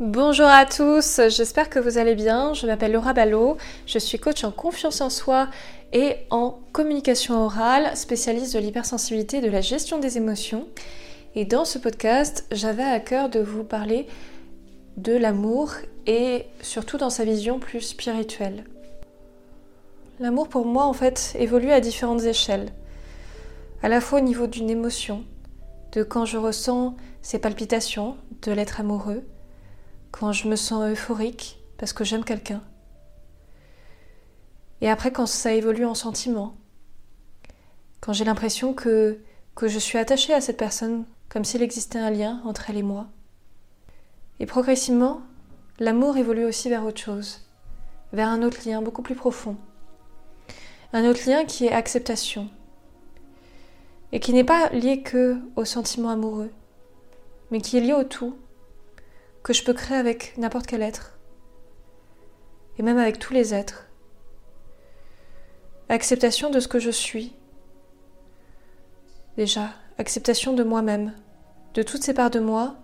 Bonjour à tous, j'espère que vous allez bien. Je m'appelle Laura Ballot, je suis coach en confiance en soi et en communication orale, spécialiste de l'hypersensibilité et de la gestion des émotions. Et dans ce podcast, j'avais à cœur de vous parler de l'amour et surtout dans sa vision plus spirituelle. L'amour pour moi en fait évolue à différentes échelles. À la fois au niveau d'une émotion, de quand je ressens ces palpitations de l'être amoureux, quand je me sens euphorique parce que j'aime quelqu'un. Et après quand ça évolue en sentiment, quand j'ai l'impression que, je suis attachée à cette personne comme s'il existait un lien entre elle et moi. Et progressivement, l'amour évolue aussi vers autre chose, vers un autre lien beaucoup plus profond. Un autre lien qui est acceptation, et qui n'est pas lié que au sentiment amoureux, mais qui est lié au tout, que je peux créer avec n'importe quel être, et même avec tous les êtres. Acceptation de ce que je suis. Déjà, acceptation de moi-même, de toutes ces parts de moi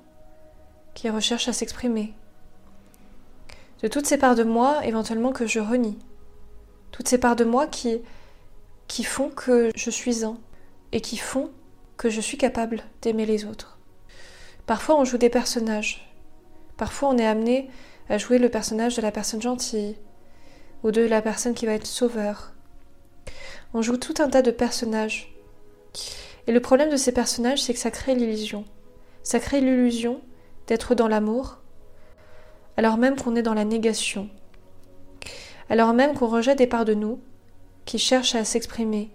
qui recherchent à s'exprimer, de toutes ces parts de moi éventuellement que je renie, toutes ces parts de moi qui, qui font que je suis un et qui font que je suis capable d'aimer les autres. Parfois on joue des personnages, Parfois, on est amené à jouer le personnage de la personne gentille ou de la personne qui va être sauveur. On joue tout un tas de personnages. Et le problème de ces personnages, c'est que ça crée l'illusion. Ça crée l'illusion d'être dans l'amour, alors même qu'on est dans la négation. Alors même qu'on rejette des parts de nous qui cherchent à s'exprimer.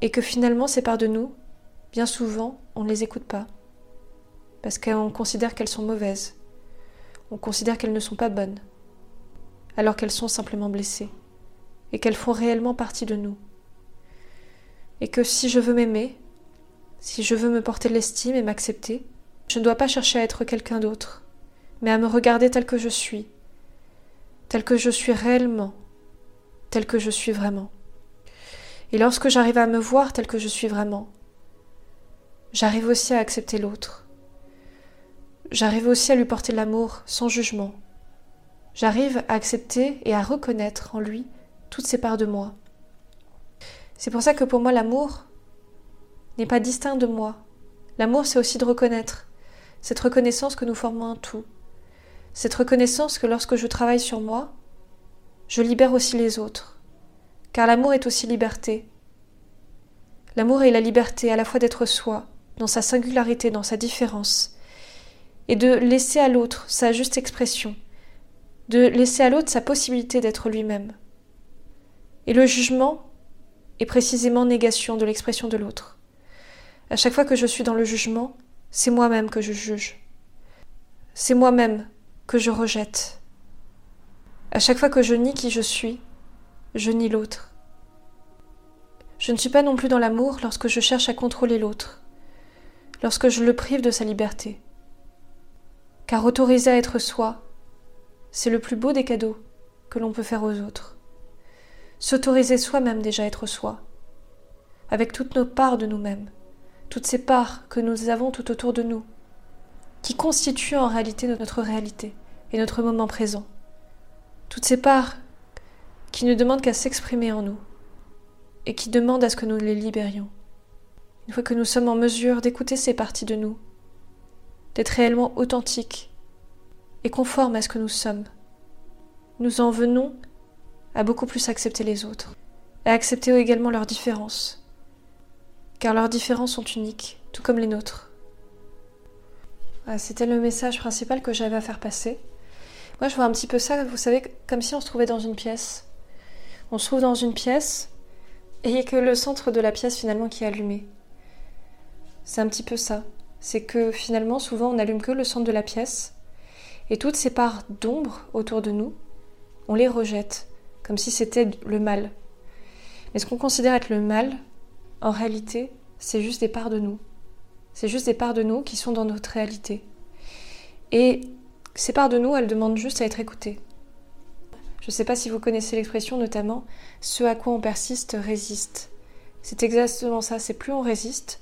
Et que finalement, ces parts de nous, bien souvent, on ne les écoute pas parce qu'on considère qu'elles sont mauvaises. On considère qu'elles ne sont pas bonnes, alors qu'elles sont simplement blessées, et qu'elles font réellement partie de nous. Et que si je veux m'aimer, si je veux me porter l'estime et m'accepter, je ne dois pas chercher à être quelqu'un d'autre, mais à me regarder tel que je suis, tel que je suis réellement, tel que je suis vraiment. Et lorsque j'arrive à me voir tel que je suis vraiment, j'arrive aussi à accepter l'autre J'arrive aussi à lui porter l'amour sans jugement. J'arrive à accepter et à reconnaître en lui toutes ces parts de moi. C'est pour ça que pour moi l'amour n'est pas distinct de moi. L'amour c'est aussi de reconnaître cette reconnaissance que nous formons un tout. Cette reconnaissance que lorsque je travaille sur moi, je libère aussi les autres. Car l'amour est aussi liberté. L'amour est la liberté à la fois d'être soi, dans sa singularité, dans sa différence, et de laisser à l'autre sa juste expression, de laisser à l'autre sa possibilité d'être lui-même. Et le jugement est précisément négation de l'expression de l'autre. À chaque fois que je suis dans le jugement, c'est moi-même que je juge. C'est moi-même que je rejette. À chaque fois que je nie qui je suis, je nie l'autre. Je ne suis pas non plus dans l'amour lorsque je cherche à contrôler l'autre, lorsque je le prive de sa liberté car autoriser à être soi, c'est le plus beau des cadeaux que l'on peut faire aux autres. S'autoriser soi-même déjà à être soi, avec toutes nos parts de nous-mêmes, toutes ces parts que nous avons tout autour de nous, qui constituent en réalité notre réalité et notre moment présent. Toutes ces parts qui ne demandent qu'à s'exprimer en nous et qui demandent à ce que nous les libérions. Une fois que nous sommes en mesure d'écouter ces parties de nous, d'être réellement authentique et conforme à ce que nous sommes. Nous en venons à beaucoup plus accepter les autres, à accepter également leurs différences, car leurs différences sont uniques, tout comme les nôtres. C'était le message principal que j'avais à faire passer. Moi, je vois un petit peu ça, vous savez, comme si on se trouvait dans une pièce. On se trouve dans une pièce et il n'y a que le centre de la pièce finalement qui est allumé. C'est un petit peu ça c'est que finalement, souvent, on n'allume que le centre de la pièce, et toutes ces parts d'ombre autour de nous, on les rejette, comme si c'était le mal. Mais ce qu'on considère être le mal, en réalité, c'est juste des parts de nous. C'est juste des parts de nous qui sont dans notre réalité. Et ces parts de nous, elles demandent juste à être écoutées. Je ne sais pas si vous connaissez l'expression notamment ce à quoi on persiste résiste. C'est exactement ça, c'est plus on résiste,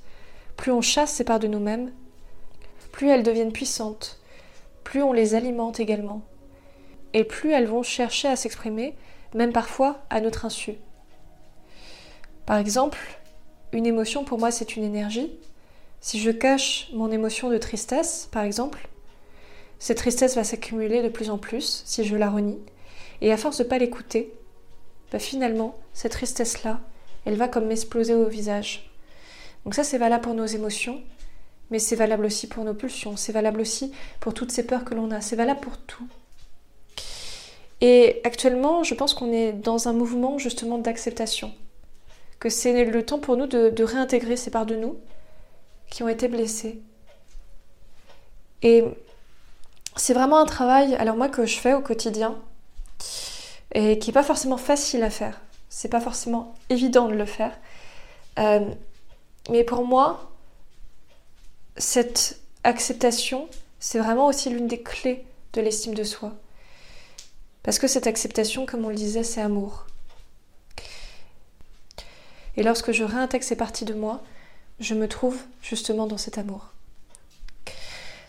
plus on chasse ces parts de nous-mêmes, plus elles deviennent puissantes, plus on les alimente également. Et plus elles vont chercher à s'exprimer, même parfois à notre insu. Par exemple, une émotion pour moi c'est une énergie. Si je cache mon émotion de tristesse, par exemple, cette tristesse va s'accumuler de plus en plus si je la renie. Et à force de ne pas l'écouter, bah finalement, cette tristesse-là, elle va comme m'exploser au visage. Donc ça, c'est valable pour nos émotions, mais c'est valable aussi pour nos pulsions, c'est valable aussi pour toutes ces peurs que l'on a, c'est valable pour tout. Et actuellement, je pense qu'on est dans un mouvement justement d'acceptation, que c'est le temps pour nous de, réintégrer ces parts de nous qui ont été blessées. Et c'est vraiment un travail, alors moi, que je fais au quotidien, et qui n'est pas forcément facile à faire. C'est pas forcément évident de le faire. Euh, mais pour moi, cette acceptation, c'est vraiment aussi l'une des clés de l'estime de soi. Parce que cette acceptation, comme on le disait, c'est amour. Et lorsque je réintègre ces parties de moi, je me trouve justement dans cet amour.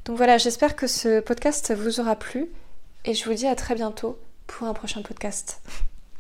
Donc voilà, j'espère que ce podcast vous aura plu et je vous dis à très bientôt pour un prochain podcast.